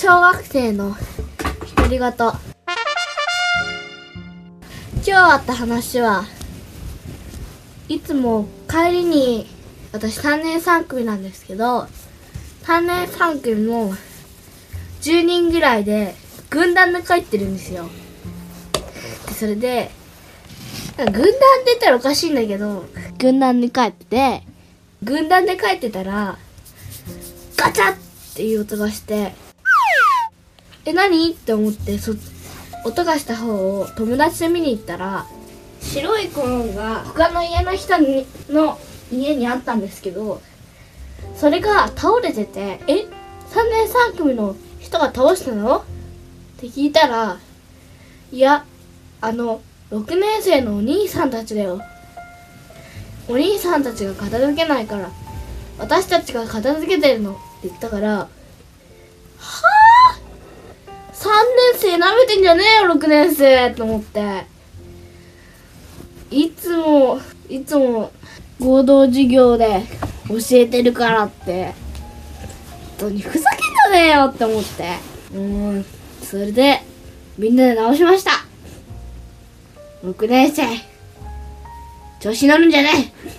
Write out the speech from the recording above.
小学生の独り言今日あった話はいつも帰りに私3年3組なんですけど3年3組も10人ぐらいで軍団で帰ってるんですよ。でそれで軍団って言ったらおかしいんだけど軍団で帰ってて軍団で帰ってたらガチャッっていう音がしてえ何？って思ってそ音がした方を友達と見に行ったら白いコーンが他の家の人にの家にあったんですけどそれが倒れてて「え？3年3組の人が倒したの?」って聞いたら「いやあの6年生のお兄さんたちだよ」お兄さんたちが片付けないから私たちが片付けてるの。って言ったから3年生舐めてんじゃねえよ6年生と思って。いつもいつも合同授業で教えてるからって。本当にふざけんじゃねえよって思って。うんそれでみんなで直しました。6年生。調子乗るんじゃねえ。